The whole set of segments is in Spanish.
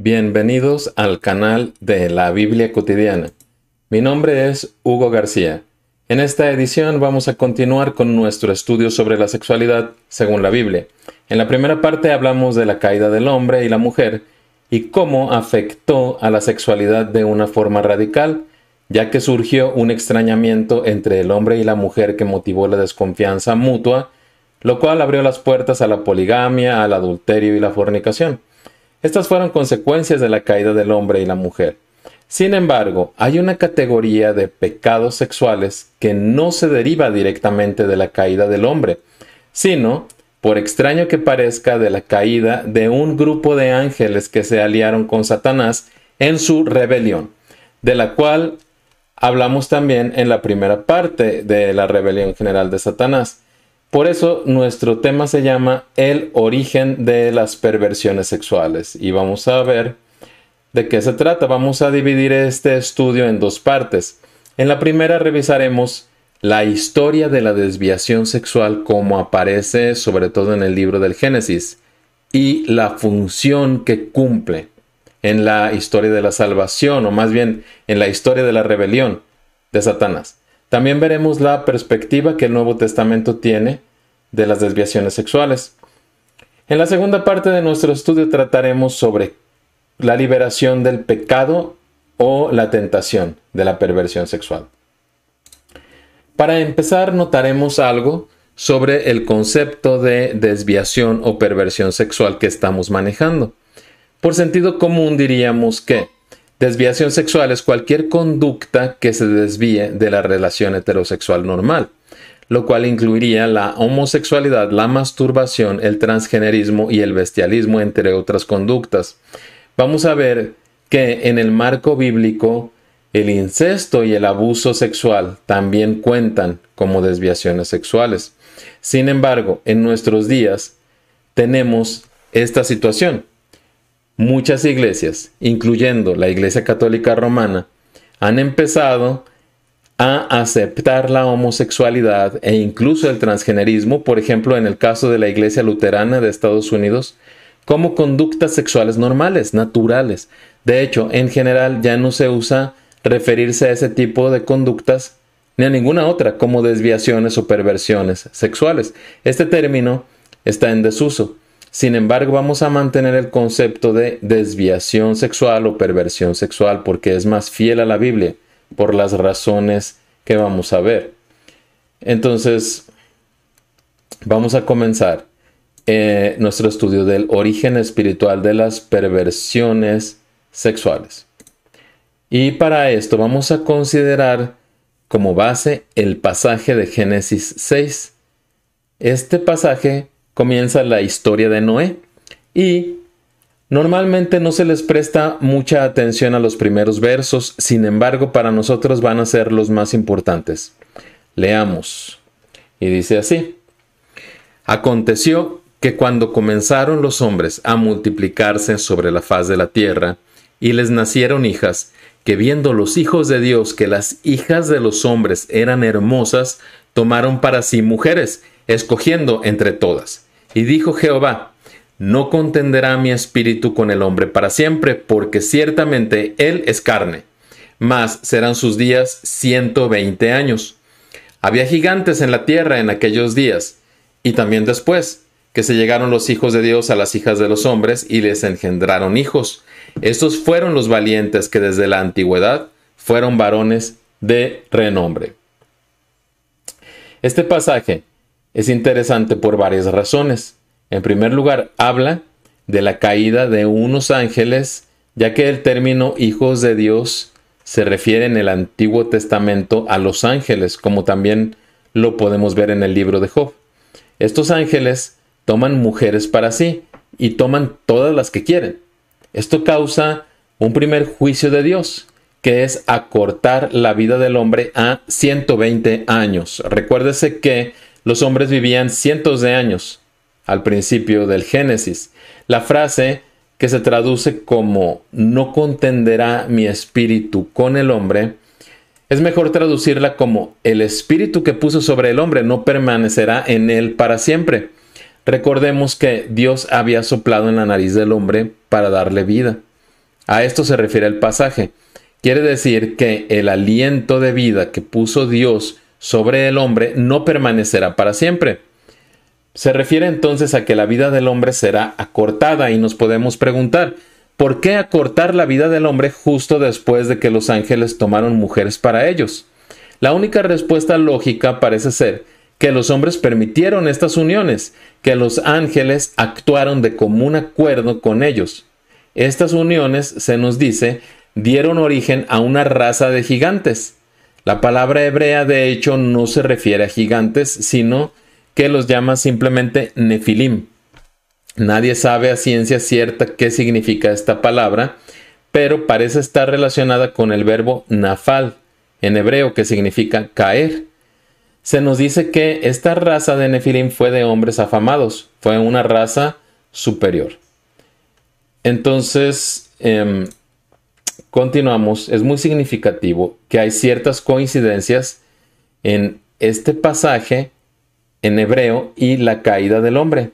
Bienvenidos al canal de la Biblia cotidiana. Mi nombre es Hugo García. En esta edición vamos a continuar con nuestro estudio sobre la sexualidad según la Biblia. En la primera parte hablamos de la caída del hombre y la mujer y cómo afectó a la sexualidad de una forma radical, ya que surgió un extrañamiento entre el hombre y la mujer que motivó la desconfianza mutua, lo cual abrió las puertas a la poligamia, al adulterio y la fornicación. Estas fueron consecuencias de la caída del hombre y la mujer. Sin embargo, hay una categoría de pecados sexuales que no se deriva directamente de la caída del hombre, sino, por extraño que parezca, de la caída de un grupo de ángeles que se aliaron con Satanás en su rebelión, de la cual hablamos también en la primera parte de la rebelión general de Satanás. Por eso nuestro tema se llama El origen de las perversiones sexuales y vamos a ver de qué se trata. Vamos a dividir este estudio en dos partes. En la primera revisaremos la historia de la desviación sexual como aparece sobre todo en el libro del Génesis y la función que cumple en la historia de la salvación o más bien en la historia de la rebelión de Satanás. También veremos la perspectiva que el Nuevo Testamento tiene de las desviaciones sexuales. En la segunda parte de nuestro estudio trataremos sobre la liberación del pecado o la tentación de la perversión sexual. Para empezar, notaremos algo sobre el concepto de desviación o perversión sexual que estamos manejando. Por sentido común diríamos que Desviación sexual es cualquier conducta que se desvíe de la relación heterosexual normal, lo cual incluiría la homosexualidad, la masturbación, el transgenerismo y el bestialismo, entre otras conductas. Vamos a ver que en el marco bíblico el incesto y el abuso sexual también cuentan como desviaciones sexuales. Sin embargo, en nuestros días tenemos esta situación. Muchas iglesias, incluyendo la Iglesia Católica Romana, han empezado a aceptar la homosexualidad e incluso el transgenerismo, por ejemplo, en el caso de la Iglesia Luterana de Estados Unidos, como conductas sexuales normales, naturales. De hecho, en general ya no se usa referirse a ese tipo de conductas ni a ninguna otra como desviaciones o perversiones sexuales. Este término está en desuso. Sin embargo, vamos a mantener el concepto de desviación sexual o perversión sexual porque es más fiel a la Biblia por las razones que vamos a ver. Entonces, vamos a comenzar eh, nuestro estudio del origen espiritual de las perversiones sexuales. Y para esto vamos a considerar como base el pasaje de Génesis 6. Este pasaje comienza la historia de Noé y normalmente no se les presta mucha atención a los primeros versos, sin embargo para nosotros van a ser los más importantes. Leamos. Y dice así. Aconteció que cuando comenzaron los hombres a multiplicarse sobre la faz de la tierra, y les nacieron hijas, que viendo los hijos de Dios que las hijas de los hombres eran hermosas, tomaron para sí mujeres, escogiendo entre todas. Y dijo Jehová, no contenderá mi espíritu con el hombre para siempre, porque ciertamente él es carne, mas serán sus días ciento veinte años. Había gigantes en la tierra en aquellos días, y también después, que se llegaron los hijos de Dios a las hijas de los hombres y les engendraron hijos. Estos fueron los valientes que desde la antigüedad fueron varones de renombre. Este pasaje es interesante por varias razones. En primer lugar, habla de la caída de unos ángeles, ya que el término hijos de Dios se refiere en el Antiguo Testamento a los ángeles, como también lo podemos ver en el libro de Job. Estos ángeles toman mujeres para sí y toman todas las que quieren. Esto causa un primer juicio de Dios, que es acortar la vida del hombre a 120 años. Recuérdese que los hombres vivían cientos de años al principio del Génesis. La frase que se traduce como no contenderá mi espíritu con el hombre, es mejor traducirla como el espíritu que puso sobre el hombre no permanecerá en él para siempre. Recordemos que Dios había soplado en la nariz del hombre para darle vida. A esto se refiere el pasaje. Quiere decir que el aliento de vida que puso Dios sobre el hombre no permanecerá para siempre. Se refiere entonces a que la vida del hombre será acortada y nos podemos preguntar, ¿por qué acortar la vida del hombre justo después de que los ángeles tomaron mujeres para ellos? La única respuesta lógica parece ser que los hombres permitieron estas uniones, que los ángeles actuaron de común acuerdo con ellos. Estas uniones, se nos dice, dieron origen a una raza de gigantes. La palabra hebrea de hecho no se refiere a gigantes, sino que los llama simplemente nefilim. Nadie sabe a ciencia cierta qué significa esta palabra, pero parece estar relacionada con el verbo nafal, en hebreo, que significa caer. Se nos dice que esta raza de nefilim fue de hombres afamados, fue una raza superior. Entonces, em, continuamos. Es muy significativo que hay ciertas coincidencias en este pasaje en hebreo y la caída del hombre.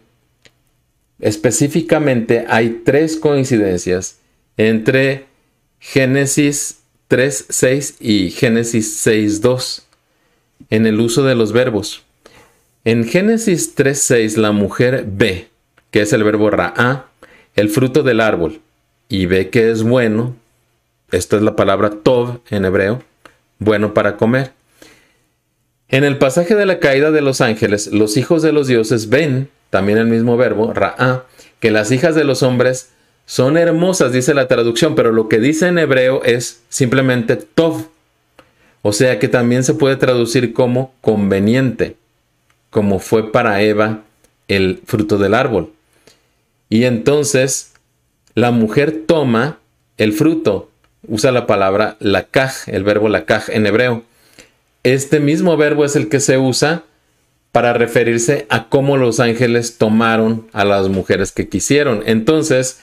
Específicamente hay tres coincidencias entre Génesis 3.6 y Génesis 6.2 en el uso de los verbos. En Génesis 3.6 la mujer ve, que es el verbo ra'a, el fruto del árbol, y ve que es bueno, esta es la palabra tov en hebreo, bueno para comer. En el pasaje de la caída de los ángeles, los hijos de los dioses ven, también el mismo verbo, ra'a, que las hijas de los hombres son hermosas, dice la traducción, pero lo que dice en hebreo es simplemente tov. O sea que también se puede traducir como conveniente, como fue para Eva el fruto del árbol. Y entonces la mujer toma el fruto, usa la palabra lakaj, el verbo lakaj en hebreo. Este mismo verbo es el que se usa para referirse a cómo los ángeles tomaron a las mujeres que quisieron. Entonces,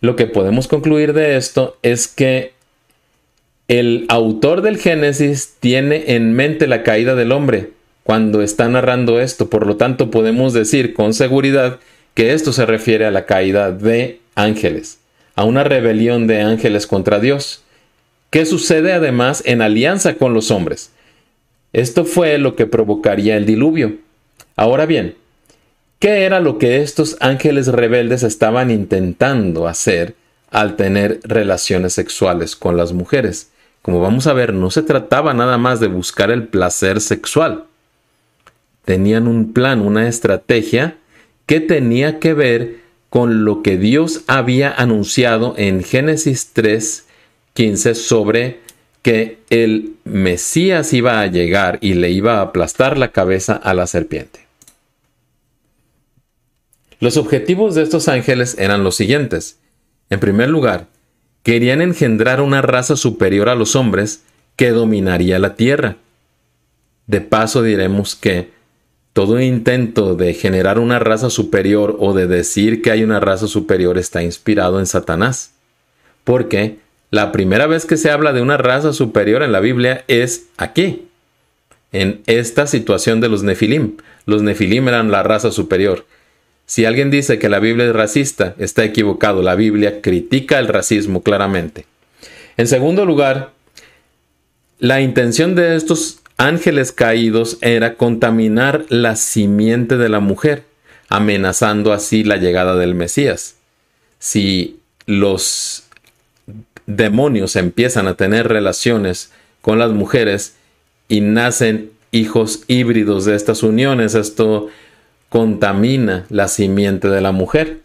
lo que podemos concluir de esto es que el autor del Génesis tiene en mente la caída del hombre cuando está narrando esto. Por lo tanto, podemos decir con seguridad que esto se refiere a la caída de ángeles, a una rebelión de ángeles contra Dios, que sucede además en alianza con los hombres. Esto fue lo que provocaría el diluvio. Ahora bien, ¿Qué era lo que estos ángeles rebeldes estaban intentando hacer al tener relaciones sexuales con las mujeres? Como vamos a ver, no se trataba nada más de buscar el placer sexual. Tenían un plan, una estrategia que tenía que ver con lo que Dios había anunciado en Génesis 3, 15 sobre que el Mesías iba a llegar y le iba a aplastar la cabeza a la serpiente. Los objetivos de estos ángeles eran los siguientes. En primer lugar, querían engendrar una raza superior a los hombres que dominaría la tierra. De paso diremos que todo intento de generar una raza superior o de decir que hay una raza superior está inspirado en Satanás. Porque la primera vez que se habla de una raza superior en la Biblia es aquí, en esta situación de los Nefilim. Los Nefilim eran la raza superior si alguien dice que la Biblia es racista, está equivocado. La Biblia critica el racismo claramente. En segundo lugar, la intención de estos ángeles caídos era contaminar la simiente de la mujer, amenazando así la llegada del Mesías. Si los demonios empiezan a tener relaciones con las mujeres y nacen hijos híbridos de estas uniones, esto contamina la simiente de la mujer.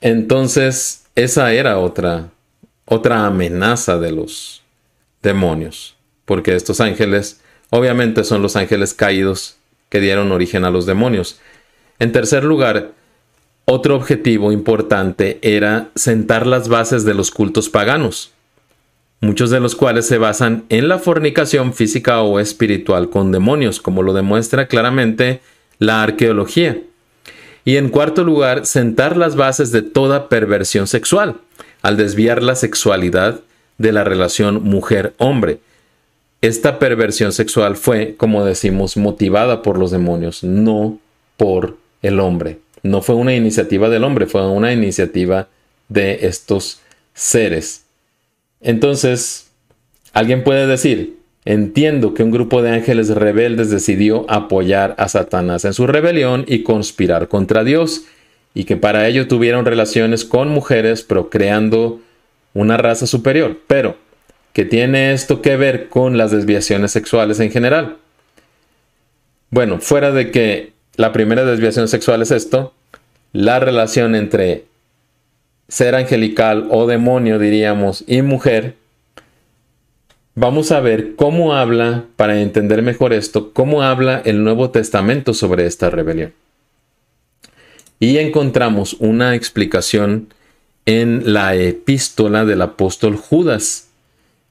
Entonces, esa era otra, otra amenaza de los demonios, porque estos ángeles obviamente son los ángeles caídos que dieron origen a los demonios. En tercer lugar, otro objetivo importante era sentar las bases de los cultos paganos, muchos de los cuales se basan en la fornicación física o espiritual con demonios, como lo demuestra claramente la arqueología. Y en cuarto lugar, sentar las bases de toda perversión sexual, al desviar la sexualidad de la relación mujer-hombre. Esta perversión sexual fue, como decimos, motivada por los demonios, no por el hombre. No fue una iniciativa del hombre, fue una iniciativa de estos seres. Entonces, alguien puede decir, entiendo que un grupo de ángeles rebeldes decidió apoyar a Satanás en su rebelión y conspirar contra Dios, y que para ello tuvieron relaciones con mujeres procreando una raza superior. Pero, ¿qué tiene esto que ver con las desviaciones sexuales en general? Bueno, fuera de que la primera desviación sexual es esto, la relación entre ser angelical o demonio, diríamos, y mujer, vamos a ver cómo habla, para entender mejor esto, cómo habla el Nuevo Testamento sobre esta rebelión. Y encontramos una explicación en la epístola del apóstol Judas.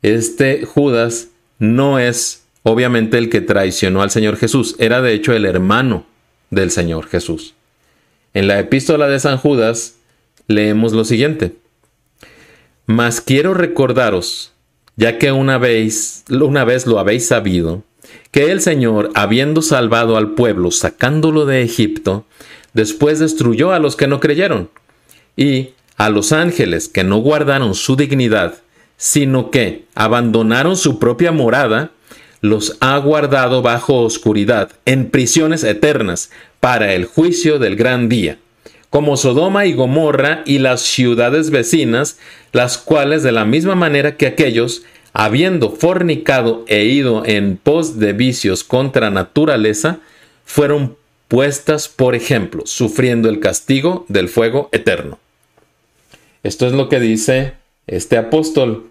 Este Judas no es obviamente el que traicionó al Señor Jesús, era de hecho el hermano del Señor Jesús. En la epístola de San Judas leemos lo siguiente. Mas quiero recordaros, ya que una vez, una vez lo habéis sabido, que el Señor, habiendo salvado al pueblo, sacándolo de Egipto, después destruyó a los que no creyeron, y a los ángeles que no guardaron su dignidad, sino que abandonaron su propia morada, los ha guardado bajo oscuridad, en prisiones eternas, para el juicio del gran día, como Sodoma y Gomorra y las ciudades vecinas, las cuales de la misma manera que aquellos, habiendo fornicado e ido en pos de vicios contra naturaleza, fueron puestas por ejemplo, sufriendo el castigo del fuego eterno. Esto es lo que dice este apóstol.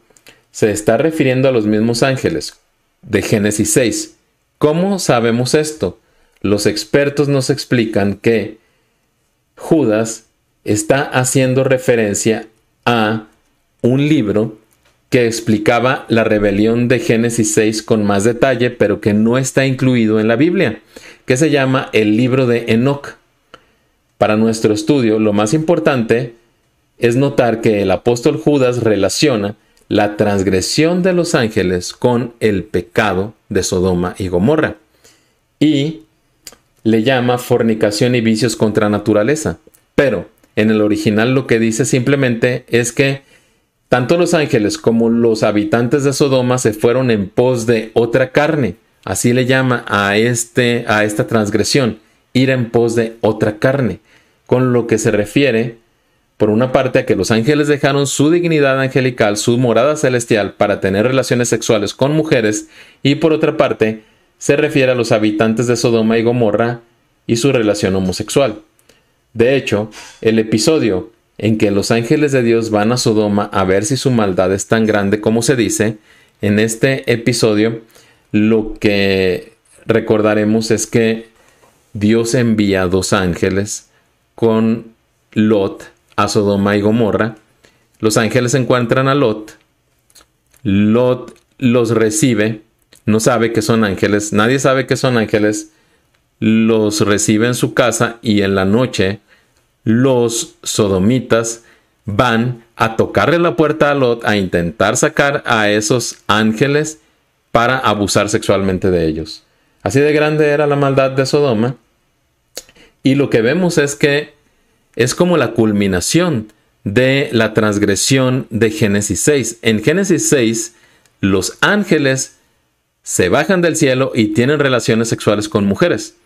Se está refiriendo a los mismos ángeles, de Génesis 6. ¿Cómo sabemos esto? Los expertos nos explican que Judas está haciendo referencia a un libro que explicaba la rebelión de Génesis 6 con más detalle, pero que no está incluido en la Biblia, que se llama el libro de Enoch. Para nuestro estudio, lo más importante es notar que el apóstol Judas relaciona la transgresión de los ángeles con el pecado de Sodoma y Gomorra. Y le llama fornicación y vicios contra naturaleza. Pero en el original lo que dice simplemente es que tanto los ángeles como los habitantes de Sodoma se fueron en pos de otra carne. Así le llama a, este, a esta transgresión, ir en pos de otra carne, con lo que se refiere por una parte a que los ángeles dejaron su dignidad angelical, su morada celestial, para tener relaciones sexuales con mujeres, y por otra parte se refiere a los habitantes de Sodoma y Gomorra y su relación homosexual. De hecho, el episodio en que los ángeles de Dios van a Sodoma a ver si su maldad es tan grande como se dice, en este episodio lo que recordaremos es que Dios envía dos ángeles con Lot a Sodoma y Gomorra. Los ángeles encuentran a Lot. Lot los recibe. No sabe que son ángeles. Nadie sabe que son ángeles. Los recibe en su casa y en la noche los sodomitas van a tocarle la puerta a Lot a intentar sacar a esos ángeles para abusar sexualmente de ellos. Así de grande era la maldad de Sodoma. Y lo que vemos es que es como la culminación de la transgresión de Génesis 6. En Génesis 6, los ángeles se bajan del cielo y tienen relaciones sexuales con mujeres.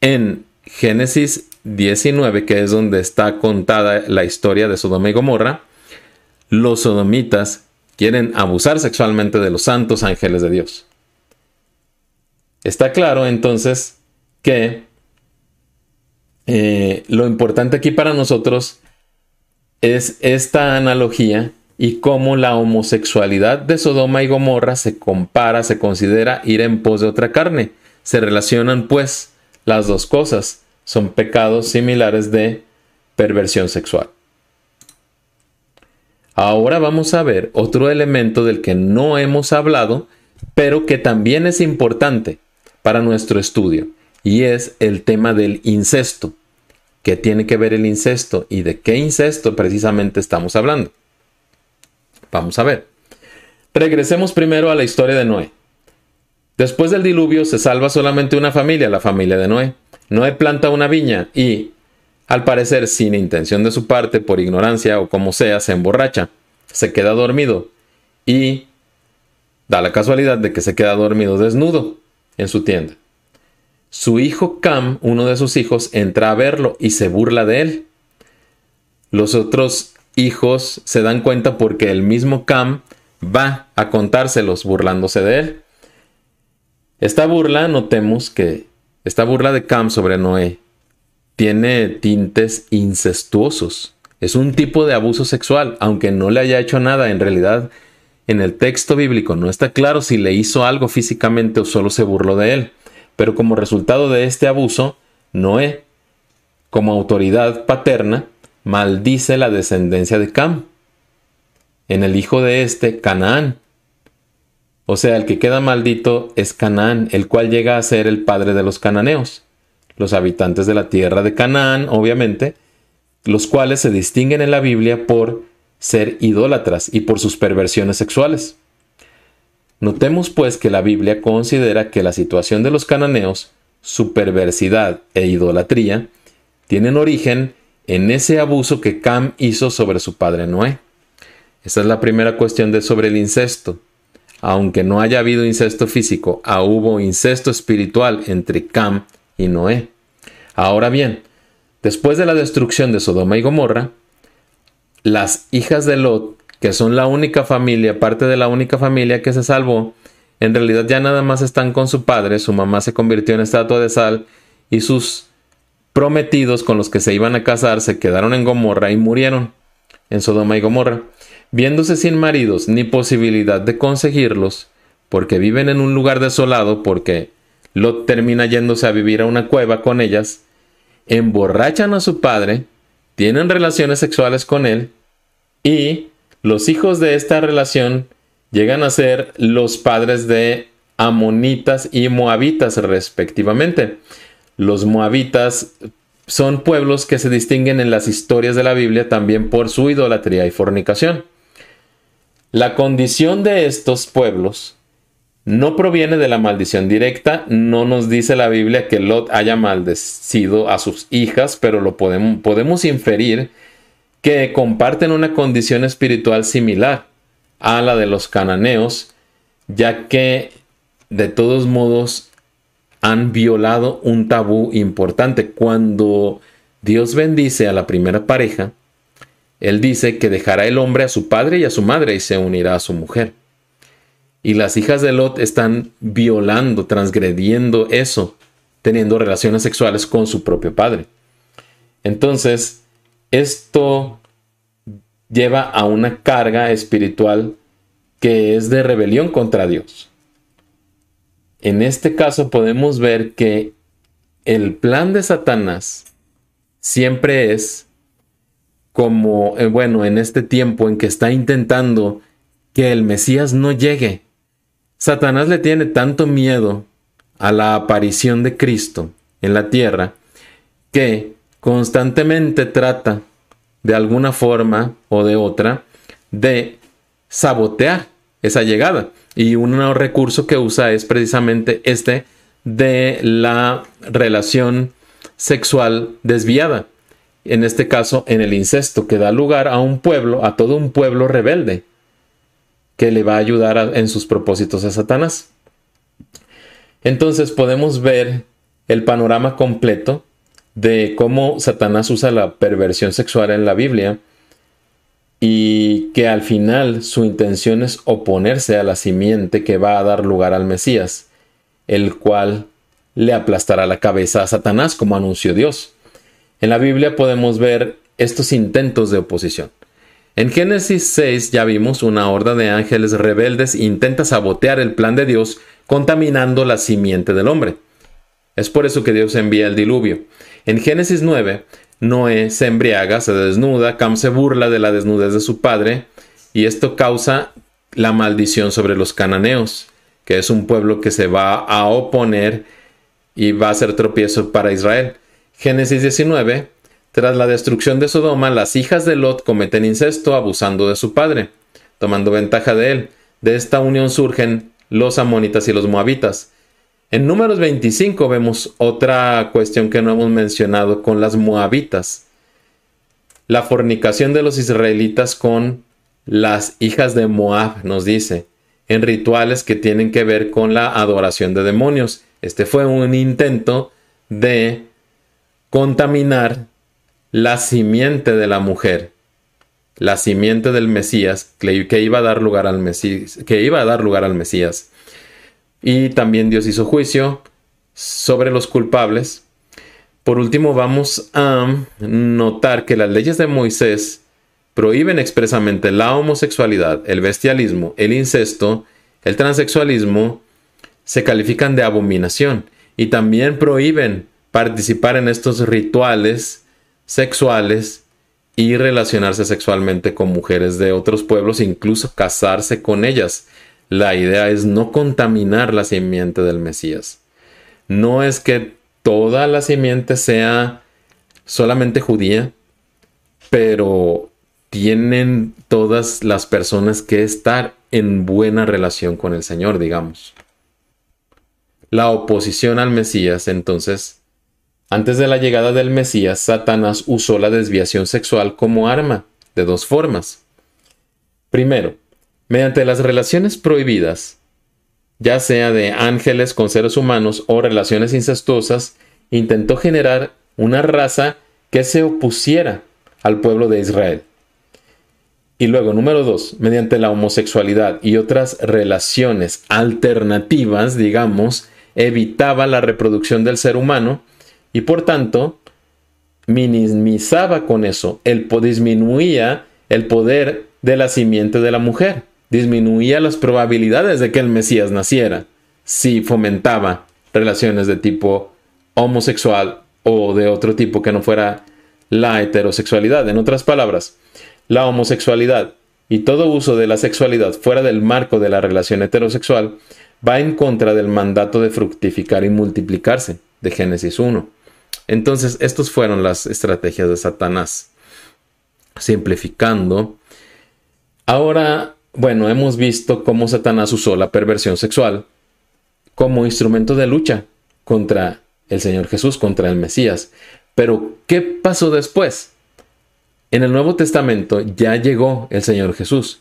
En Génesis 19, que es donde está contada la historia de Sodoma y Gomorra, los sodomitas quieren abusar sexualmente de los santos ángeles de Dios. Está claro entonces que eh, lo importante aquí para nosotros es esta analogía y cómo la homosexualidad de Sodoma y Gomorra se compara, se considera ir en pos de otra carne. Se relacionan pues las dos cosas. Son pecados similares de perversión sexual. Ahora vamos a ver otro elemento del que no hemos hablado, pero que también es importante para nuestro estudio, y es el tema del incesto. ¿Qué tiene que ver el incesto y de qué incesto precisamente estamos hablando? Vamos a ver. Regresemos primero a la historia de Noé. Después del diluvio se salva solamente una familia, la familia de Noé. Noé planta una viña y, al parecer sin intención de su parte, por ignorancia o como sea, se emborracha. se queda dormido y da la casualidad de que se queda dormido desnudo en su tienda. Su hijo Cam, uno de sus hijos, entra a verlo y se burla de él. Los otros hijos se dan cuenta porque el mismo Cam va a contárselos burlándose de él. Esta burla, notemos que esta burla de Cam sobre Noé tiene tintes incestuosos. Es un tipo de abuso sexual, aunque no le haya hecho nada en realidad. En el texto bíblico no está claro si le hizo algo físicamente o solo se burló de él. Pero como resultado de este abuso, Noé, como autoridad paterna, maldice la descendencia de Cam. En el hijo de este, Canaán. O sea, el que queda maldito es Canaán, el cual llega a ser el padre de los cananeos. Los habitantes de la tierra de Canaán, obviamente, los cuales se distinguen en la Biblia por ser idólatras y por sus perversiones sexuales. Notemos pues que la Biblia considera que la situación de los cananeos, su perversidad e idolatría, tienen origen en ese abuso que Cam hizo sobre su padre Noé. Esa es la primera cuestión de sobre el incesto. Aunque no haya habido incesto físico, ah, hubo incesto espiritual entre Cam y Noé. Ahora bien, después de la destrucción de Sodoma y Gomorra, las hijas de Lot que son la única familia, parte de la única familia que se salvó, en realidad ya nada más están con su padre, su mamá se convirtió en estatua de sal y sus prometidos con los que se iban a casar se quedaron en Gomorra y murieron en Sodoma y Gomorra. Viéndose sin maridos ni posibilidad de conseguirlos, porque viven en un lugar desolado, porque Lot termina yéndose a vivir a una cueva con ellas, emborrachan a su padre, tienen relaciones sexuales con él y los hijos de esta relación llegan a ser los padres de amonitas y moabitas respectivamente. Los moabitas son pueblos que se distinguen en las historias de la Biblia también por su idolatría y fornicación. La condición de estos pueblos no proviene de la maldición directa, no nos dice la Biblia que Lot haya maldecido a sus hijas, pero lo podemos, podemos inferir que comparten una condición espiritual similar a la de los cananeos, ya que de todos modos han violado un tabú importante. Cuando Dios bendice a la primera pareja, Él dice que dejará el hombre a su padre y a su madre y se unirá a su mujer. Y las hijas de Lot están violando, transgrediendo eso, teniendo relaciones sexuales con su propio padre. Entonces, esto lleva a una carga espiritual que es de rebelión contra Dios. En este caso podemos ver que el plan de Satanás siempre es como, eh, bueno, en este tiempo en que está intentando que el Mesías no llegue. Satanás le tiene tanto miedo a la aparición de Cristo en la tierra que constantemente trata de alguna forma o de otra de sabotear esa llegada. Y un recurso que usa es precisamente este de la relación sexual desviada. En este caso, en el incesto, que da lugar a un pueblo, a todo un pueblo rebelde, que le va a ayudar en sus propósitos a Satanás. Entonces podemos ver el panorama completo de cómo Satanás usa la perversión sexual en la Biblia y que al final su intención es oponerse a la simiente que va a dar lugar al Mesías, el cual le aplastará la cabeza a Satanás como anunció Dios. En la Biblia podemos ver estos intentos de oposición. En Génesis 6 ya vimos una horda de ángeles rebeldes intenta sabotear el plan de Dios contaminando la simiente del hombre. Es por eso que Dios envía el diluvio. En Génesis 9, Noé se embriaga, se desnuda, Cam se burla de la desnudez de su padre, y esto causa la maldición sobre los cananeos, que es un pueblo que se va a oponer y va a ser tropiezo para Israel. Génesis 19, tras la destrucción de Sodoma, las hijas de Lot cometen incesto abusando de su padre, tomando ventaja de él. De esta unión surgen los amonitas y los moabitas. En números 25 vemos otra cuestión que no hemos mencionado con las moabitas. La fornicación de los israelitas con las hijas de Moab, nos dice, en rituales que tienen que ver con la adoración de demonios. Este fue un intento de contaminar la simiente de la mujer, la simiente del Mesías, que iba a dar lugar al Mesías, que iba a dar lugar al Mesías. Y también Dios hizo juicio sobre los culpables. Por último, vamos a notar que las leyes de Moisés prohíben expresamente la homosexualidad, el bestialismo, el incesto, el transexualismo, se califican de abominación y también prohíben participar en estos rituales sexuales y relacionarse sexualmente con mujeres de otros pueblos, incluso casarse con ellas. La idea es no contaminar la simiente del Mesías. No es que toda la simiente sea solamente judía, pero tienen todas las personas que estar en buena relación con el Señor, digamos. La oposición al Mesías, entonces, antes de la llegada del Mesías, Satanás usó la desviación sexual como arma, de dos formas. Primero, mediante las relaciones prohibidas, ya sea de ángeles con seres humanos o relaciones incestuosas, intentó generar una raza que se opusiera al pueblo de Israel. Y luego, número dos, mediante la homosexualidad y otras relaciones alternativas, digamos, evitaba la reproducción del ser humano y por tanto minimizaba con eso, el, disminuía el poder de la simiente de la mujer, disminuía las probabilidades de que el Mesías naciera si fomentaba relaciones de tipo homosexual o de otro tipo que no fuera la heterosexualidad. En otras palabras, la homosexualidad y todo uso de la sexualidad fuera del marco de la relación heterosexual va en contra del mandato de fructificar y multiplicarse de Génesis 1. Entonces, estas fueron las estrategias de Satanás. Simplificando, ahora, bueno, hemos visto cómo Satanás usó la perversión sexual como instrumento de lucha contra el Señor Jesús, contra el Mesías. Pero, ¿qué pasó después? En el Nuevo Testamento ya llegó el Señor Jesús.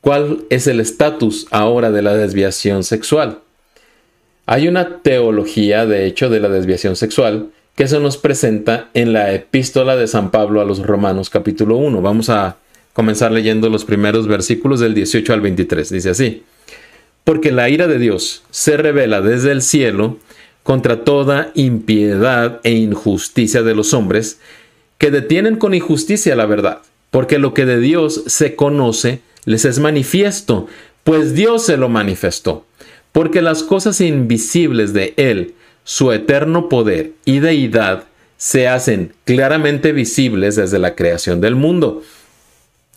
¿Cuál es el estatus ahora de la desviación sexual? Hay una teología, de hecho, de la desviación sexual que se nos presenta en la epístola de San Pablo a los Romanos capítulo 1. Vamos a comenzar leyendo los primeros versículos del 18 al 23. Dice así, porque la ira de Dios se revela desde el cielo contra toda impiedad e injusticia de los hombres, que detienen con injusticia la verdad, porque lo que de Dios se conoce les es manifiesto, pues Dios se lo manifestó, porque las cosas invisibles de Él, su eterno poder y deidad, se hacen claramente visibles desde la creación del mundo,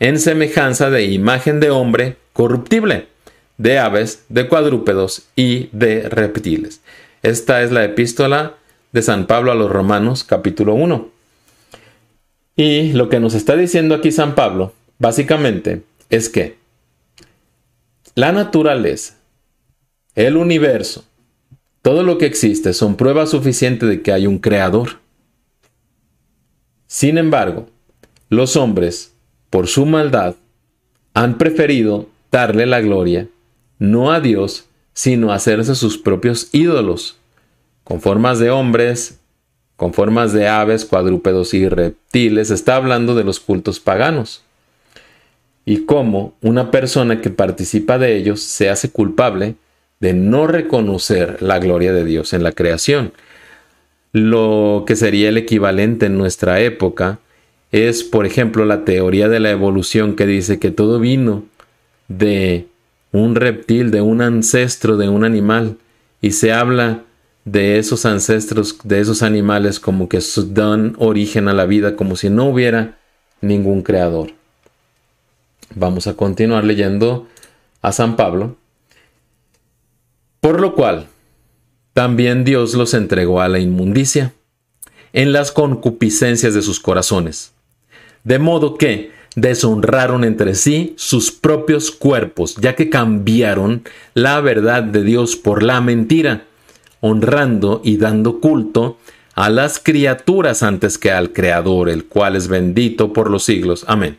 en semejanza de imagen de hombre corruptible, de aves, de cuadrúpedos y de reptiles. Esta es la epístola de San Pablo a los Romanos capítulo 1. Y lo que nos está diciendo aquí San Pablo, básicamente, es que la naturaleza, el universo, todo lo que existe son pruebas suficientes de que hay un creador. Sin embargo, los hombres, por su maldad, han preferido darle la gloria no a Dios, sino hacerse sus propios ídolos, con formas de hombres, con formas de aves, cuadrúpedos y reptiles, está hablando de los cultos paganos. Y cómo una persona que participa de ellos se hace culpable de no reconocer la gloria de Dios en la creación. Lo que sería el equivalente en nuestra época es, por ejemplo, la teoría de la evolución que dice que todo vino de un reptil, de un ancestro, de un animal, y se habla de esos ancestros, de esos animales, como que dan origen a la vida, como si no hubiera ningún creador. Vamos a continuar leyendo a San Pablo, por lo cual también Dios los entregó a la inmundicia en las concupiscencias de sus corazones, de modo que deshonraron entre sí sus propios cuerpos, ya que cambiaron la verdad de Dios por la mentira, honrando y dando culto a las criaturas antes que al Creador, el cual es bendito por los siglos. Amén.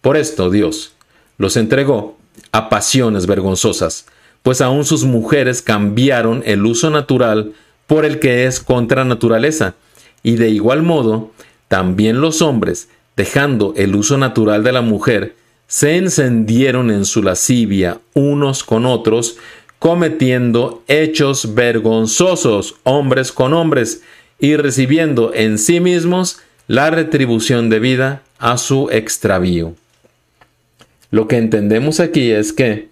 Por esto Dios los entregó a pasiones vergonzosas, pues aún sus mujeres cambiaron el uso natural por el que es contra naturaleza, y de igual modo, también los hombres, dejando el uso natural de la mujer, se encendieron en su lascivia unos con otros, cometiendo hechos vergonzosos hombres con hombres, y recibiendo en sí mismos la retribución debida a su extravío. Lo que entendemos aquí es que,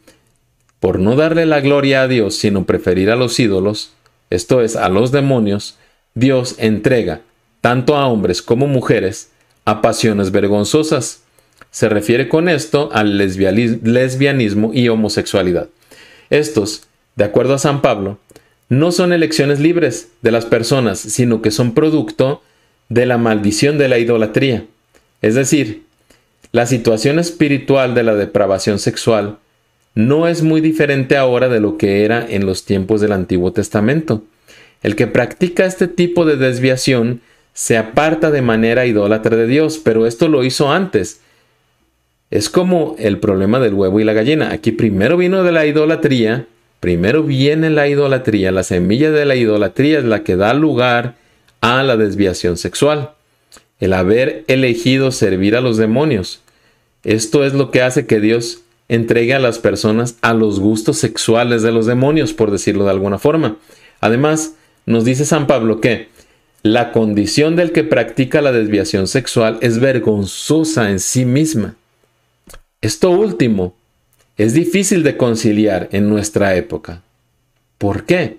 por no darle la gloria a Dios, sino preferir a los ídolos, esto es, a los demonios, Dios entrega, tanto a hombres como mujeres, a pasiones vergonzosas. Se refiere con esto al lesbianismo y homosexualidad. Estos, de acuerdo a San Pablo, no son elecciones libres de las personas, sino que son producto de la maldición de la idolatría. Es decir, la situación espiritual de la depravación sexual no es muy diferente ahora de lo que era en los tiempos del Antiguo Testamento. El que practica este tipo de desviación se aparta de manera idólatra de Dios, pero esto lo hizo antes. Es como el problema del huevo y la gallina. Aquí primero vino de la idolatría Primero viene la idolatría, la semilla de la idolatría es la que da lugar a la desviación sexual, el haber elegido servir a los demonios. Esto es lo que hace que Dios entregue a las personas a los gustos sexuales de los demonios, por decirlo de alguna forma. Además, nos dice San Pablo que la condición del que practica la desviación sexual es vergonzosa en sí misma. Esto último es difícil de conciliar en nuestra época. ¿Por qué?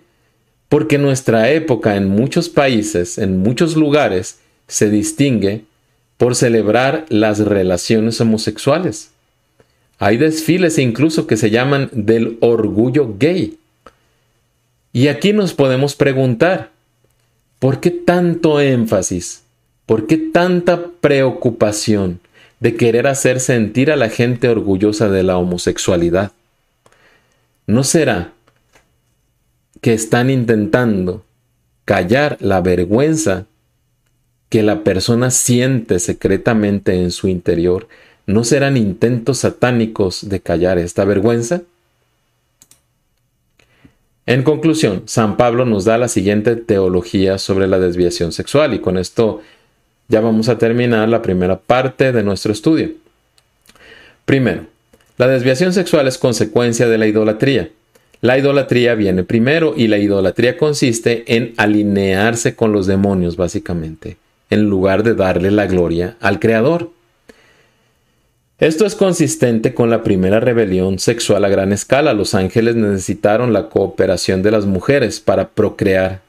Porque nuestra época en muchos países, en muchos lugares, se distingue por celebrar las relaciones homosexuales. Hay desfiles incluso que se llaman del orgullo gay. Y aquí nos podemos preguntar, ¿por qué tanto énfasis? ¿Por qué tanta preocupación de querer hacer sentir a la gente orgullosa de la homosexualidad. ¿No será que están intentando callar la vergüenza que la persona siente secretamente en su interior? ¿No serán intentos satánicos de callar esta vergüenza? En conclusión, San Pablo nos da la siguiente teología sobre la desviación sexual y con esto ya vamos a terminar la primera parte de nuestro estudio. Primero, la desviación sexual es consecuencia de la idolatría. La idolatría viene primero y la idolatría consiste en alinearse con los demonios, básicamente, en lugar de darle la gloria al Creador. Esto es consistente con la primera rebelión sexual a gran escala. Los ángeles necesitaron la cooperación de las mujeres para procrear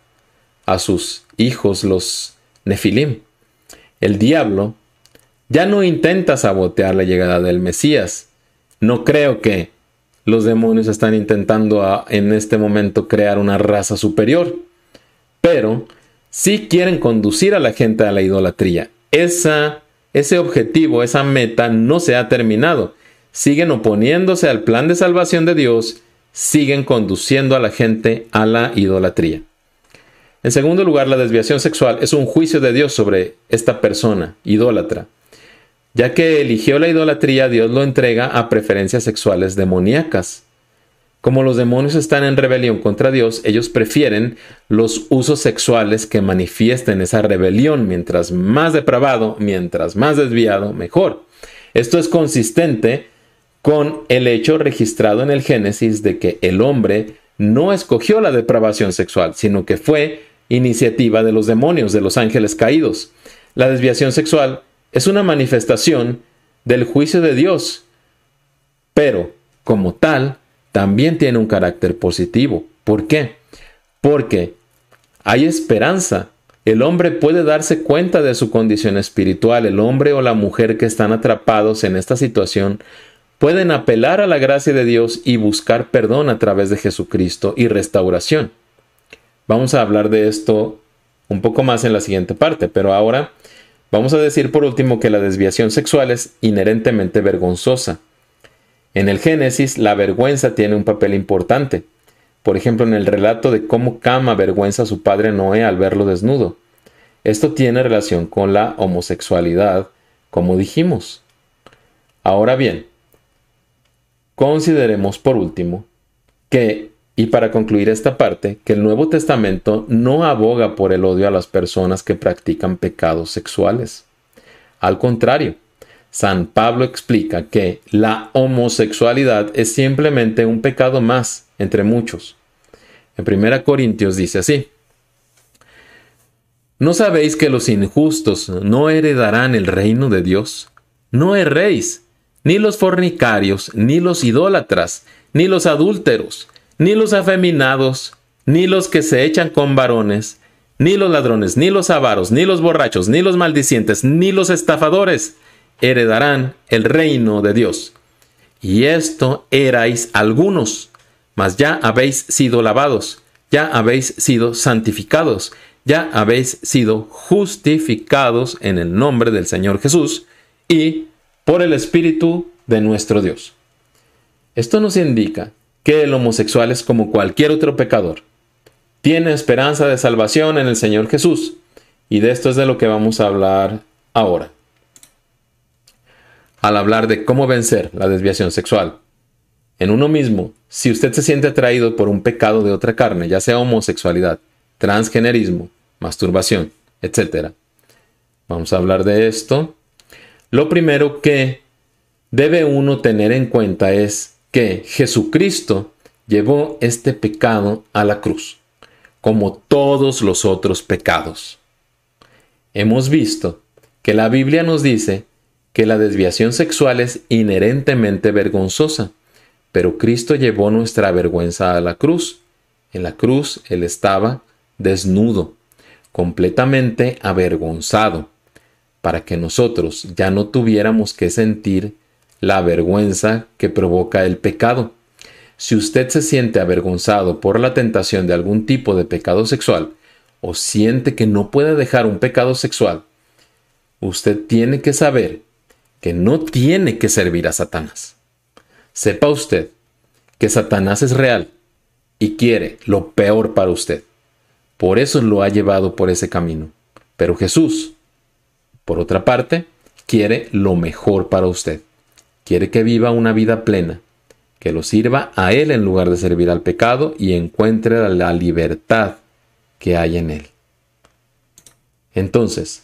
a sus hijos, los nefilim. El diablo ya no intenta sabotear la llegada del Mesías. No creo que los demonios están intentando en este momento crear una raza superior, pero sí quieren conducir a la gente a la idolatría. Esa, ese objetivo, esa meta no se ha terminado. Siguen oponiéndose al plan de salvación de Dios, siguen conduciendo a la gente a la idolatría. En segundo lugar, la desviación sexual es un juicio de Dios sobre esta persona, idólatra. Ya que eligió la idolatría, Dios lo entrega a preferencias sexuales demoníacas. Como los demonios están en rebelión contra Dios, ellos prefieren los usos sexuales que manifiesten esa rebelión. Mientras más depravado, mientras más desviado, mejor. Esto es consistente con el hecho registrado en el Génesis de que el hombre no escogió la depravación sexual, sino que fue iniciativa de los demonios, de los ángeles caídos. La desviación sexual es una manifestación del juicio de Dios, pero como tal, también tiene un carácter positivo. ¿Por qué? Porque hay esperanza. El hombre puede darse cuenta de su condición espiritual. El hombre o la mujer que están atrapados en esta situación pueden apelar a la gracia de Dios y buscar perdón a través de Jesucristo y restauración. Vamos a hablar de esto un poco más en la siguiente parte, pero ahora vamos a decir por último que la desviación sexual es inherentemente vergonzosa. En el Génesis, la vergüenza tiene un papel importante. Por ejemplo, en el relato de cómo Cama vergüenza a su padre Noé al verlo desnudo. Esto tiene relación con la homosexualidad, como dijimos. Ahora bien, consideremos por último que, y para concluir esta parte, que el Nuevo Testamento no aboga por el odio a las personas que practican pecados sexuales. Al contrario, San Pablo explica que la homosexualidad es simplemente un pecado más entre muchos. En 1 Corintios dice así, ¿No sabéis que los injustos no heredarán el reino de Dios? No erréis, ni los fornicarios, ni los idólatras, ni los adúlteros, ni los afeminados, ni los que se echan con varones, ni los ladrones, ni los avaros, ni los borrachos, ni los maldicientes, ni los estafadores heredarán el reino de Dios. Y esto erais algunos, mas ya habéis sido lavados, ya habéis sido santificados, ya habéis sido justificados en el nombre del Señor Jesús y por el Espíritu de nuestro Dios. Esto nos indica que el homosexual es como cualquier otro pecador. Tiene esperanza de salvación en el Señor Jesús. Y de esto es de lo que vamos a hablar ahora al hablar de cómo vencer la desviación sexual. En uno mismo, si usted se siente atraído por un pecado de otra carne, ya sea homosexualidad, transgenerismo, masturbación, etc. Vamos a hablar de esto. Lo primero que debe uno tener en cuenta es que Jesucristo llevó este pecado a la cruz, como todos los otros pecados. Hemos visto que la Biblia nos dice que la desviación sexual es inherentemente vergonzosa, pero Cristo llevó nuestra vergüenza a la cruz. En la cruz Él estaba desnudo, completamente avergonzado, para que nosotros ya no tuviéramos que sentir la vergüenza que provoca el pecado. Si usted se siente avergonzado por la tentación de algún tipo de pecado sexual, o siente que no puede dejar un pecado sexual, usted tiene que saber que no tiene que servir a Satanás. Sepa usted que Satanás es real y quiere lo peor para usted. Por eso lo ha llevado por ese camino. Pero Jesús, por otra parte, quiere lo mejor para usted. Quiere que viva una vida plena, que lo sirva a Él en lugar de servir al pecado y encuentre la libertad que hay en Él. Entonces,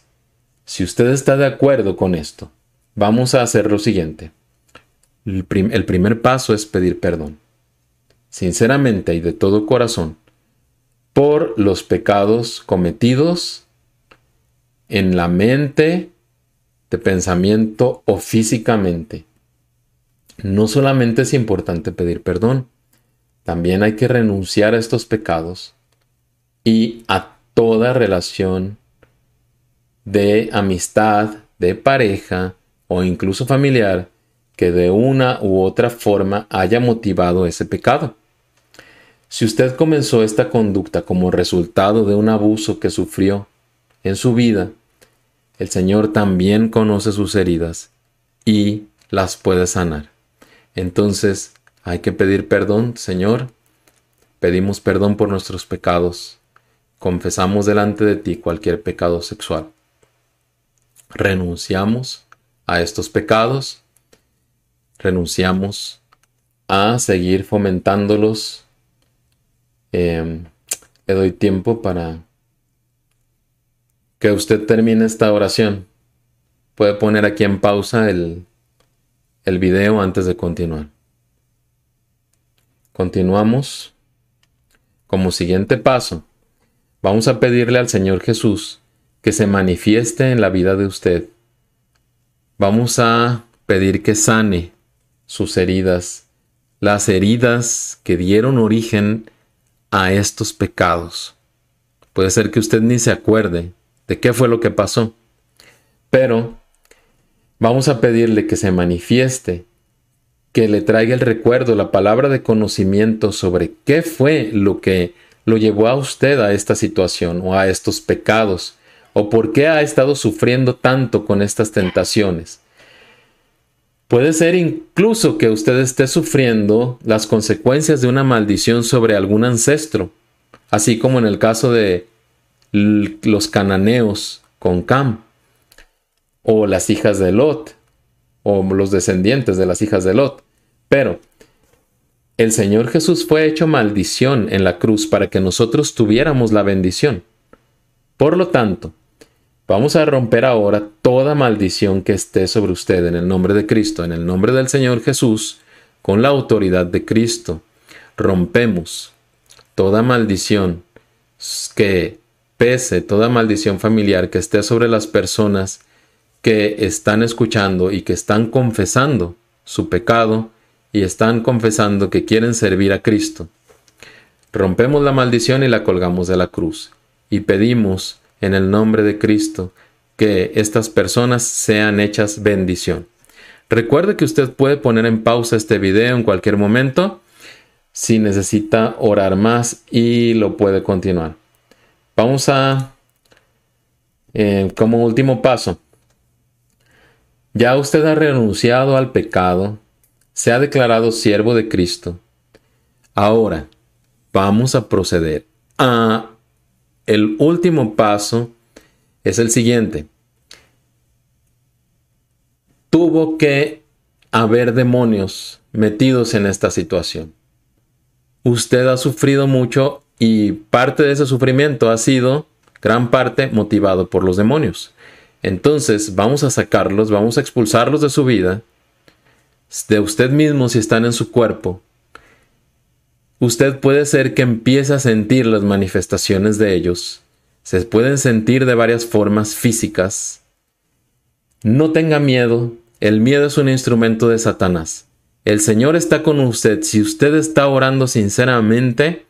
si usted está de acuerdo con esto, Vamos a hacer lo siguiente. El, primer paso es pedir perdón, sinceramente y de todo corazón, por los pecados cometidos en la mente, de pensamiento o físicamente. No solamente es importante pedir perdón, también hay que renunciar a estos pecados y a toda relación de amistad, de pareja, o incluso familiar que de una u otra forma haya motivado ese pecado. Si usted comenzó esta conducta como resultado de un abuso que sufrió en su vida, el Señor también conoce sus heridas y las puede sanar. Entonces hay que pedir perdón, Señor. Pedimos perdón por nuestros pecados. Confesamos delante de ti cualquier pecado sexual. Renunciamos a estos pecados, renunciamos a seguir fomentándolos. Em, le doy tiempo para que usted termine esta oración. Puede poner aquí en pausa el, el video antes de continuar. Continuamos. Como siguiente paso, vamos a pedirle al Señor Jesús que se manifieste en la vida de usted Vamos a pedir que sane sus heridas, las heridas que dieron origen a estos pecados. Puede ser que usted ni se acuerde de qué fue lo que pasó, pero vamos a pedirle que se manifieste que le traiga el recuerdo, la palabra de conocimiento sobre qué fue lo que lo llevó a usted a esta situación o a estos pecados, o por qué ha estado sufriendo tanto con estas tentaciones. Puede ser incluso que usted esté sufriendo las consecuencias de una maldición sobre algún ancestro, así como en el caso de los cananeos con Cam, o las hijas de Lot, o los descendientes de las hijas de Lot. Pero el Señor Jesús fue hecho maldición en la cruz para que nosotros tuviéramos la bendición. Por lo tanto, Vamos a romper ahora toda maldición que esté sobre usted en el nombre de Cristo, en el nombre del Señor Jesús, con la autoridad de Cristo. Rompemos toda maldición que pese, toda maldición familiar que esté sobre las personas que están escuchando y que están confesando su pecado y están confesando que quieren servir a Cristo. Rompemos la maldición y la colgamos de la cruz y pedimos en el nombre de Cristo, que estas personas sean hechas bendición. Recuerde que usted puede poner en pausa este video en cualquier momento si necesita orar más y lo puede continuar. Vamos a, eh, como último paso, ya usted ha renunciado al pecado, se ha declarado siervo de Cristo. Ahora, vamos a proceder a el último paso es el siguiente. Tuvo que haber demonios metidos en esta situación. Usted ha sufrido mucho y parte de ese sufrimiento ha sido, gran parte, motivado por los demonios. Entonces vamos a sacarlos, vamos a expulsarlos de su vida, de usted mismo si están en su cuerpo, usted puede ser que empiece a sentir las manifestaciones de ellos. Se pueden sentir de varias formas físicas. No tenga miedo, el miedo es un instrumento de Satanás. El Señor está con usted. Si usted está orando sinceramente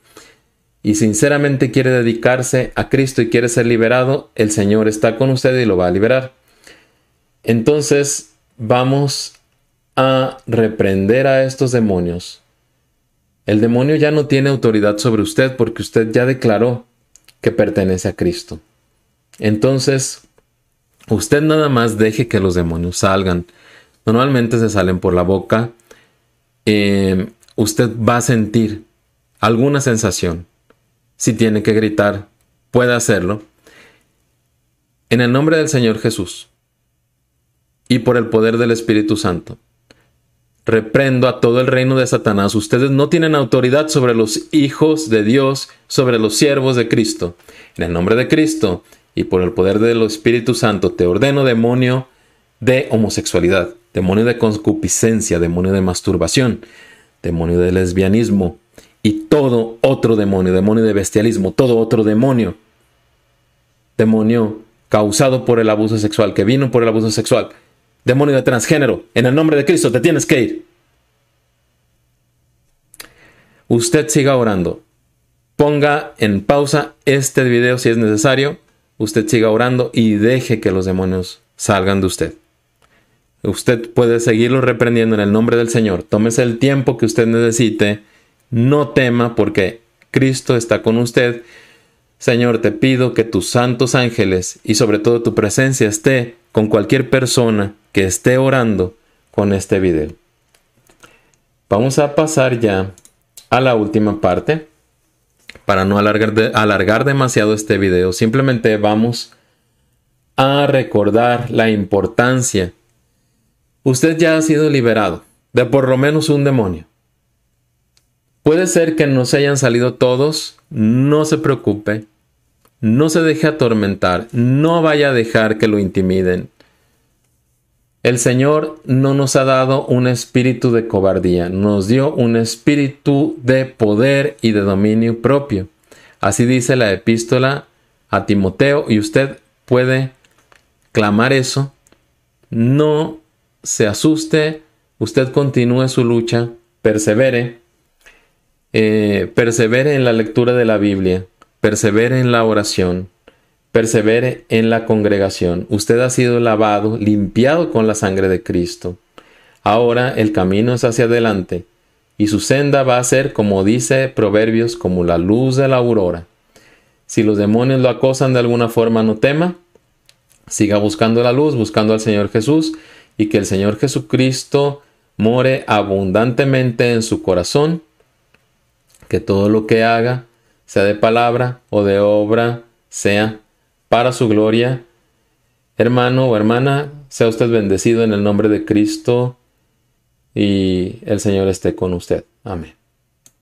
y sinceramente quiere dedicarse a Cristo y quiere ser liberado, el Señor está con usted y lo va a liberar. Entonces vamos a reprender a estos demonios el demonio ya no tiene autoridad sobre usted porque usted ya declaró que pertenece a Cristo. Entonces, usted nada más deje que los demonios salgan. Normalmente se salen por la boca. Eh, usted va a sentir alguna sensación. Si tiene que gritar, puede hacerlo. En el nombre del Señor Jesús y por el poder del Espíritu Santo reprendo a todo el reino de Satanás. Ustedes no tienen autoridad sobre los hijos de Dios, sobre los siervos de Cristo. En el nombre de Cristo y por el poder del Espíritu Santo te ordeno demonio de homosexualidad, demonio de concupiscencia, demonio de masturbación, demonio de lesbianismo y todo otro demonio, demonio de bestialismo, todo otro demonio, demonio causado por el abuso sexual, que vino por el abuso sexual demonio de transgénero, en el nombre de Cristo te tienes que ir. Usted siga orando. Ponga en pausa este video si es necesario. Usted siga orando y deje que los demonios salgan de usted. Usted puede seguirlo reprendiendo en el nombre del Señor. Tómese el tiempo que usted necesite. No tema porque Cristo está con usted. Señor, te pido que tus santos ángeles y sobre todo tu presencia esté con cualquier persona que esté orando con este video. Vamos a pasar ya a la última parte. Para no alargar, alargar demasiado este video, simplemente vamos a recordar la importancia. Usted ya ha sido liberado de por lo menos un demonio. Puede ser que no se hayan salido todos, no se preocupe, no se deje atormentar, no vaya a dejar que lo intimiden, el Señor no nos ha dado un espíritu de cobardía, nos dio un espíritu de poder y de dominio propio. Así dice la epístola a Timoteo y usted puede clamar eso. No se asuste, usted continúe su lucha, persevere, eh, persevere en la lectura de la Biblia, persevere en la oración, persevere en la congregación. Usted ha sido lavado, limpiado con la sangre de Cristo. Ahora el camino es hacia adelante, y su senda va a ser, como dice Proverbios, como la luz de la aurora. Si los demonios lo acosan de alguna forma, no tema, siga buscando la luz, buscando al Señor Jesús, y que el Señor Jesucristo more abundantemente en su corazón, que todo lo que haga, sea de palabra o de obra, sea para su gloria. Hermano o hermana, sea usted bendecido en el nombre de Cristo y el Señor esté con usted. Amén.